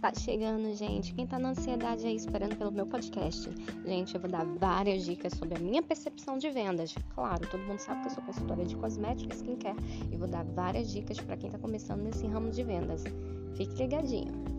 Tá chegando, gente. Quem tá na ansiedade aí esperando pelo meu podcast? Gente, eu vou dar várias dicas sobre a minha percepção de vendas. Claro, todo mundo sabe que eu sou consultora de cosméticos e skincare e vou dar várias dicas para quem tá começando nesse ramo de vendas. Fique ligadinho.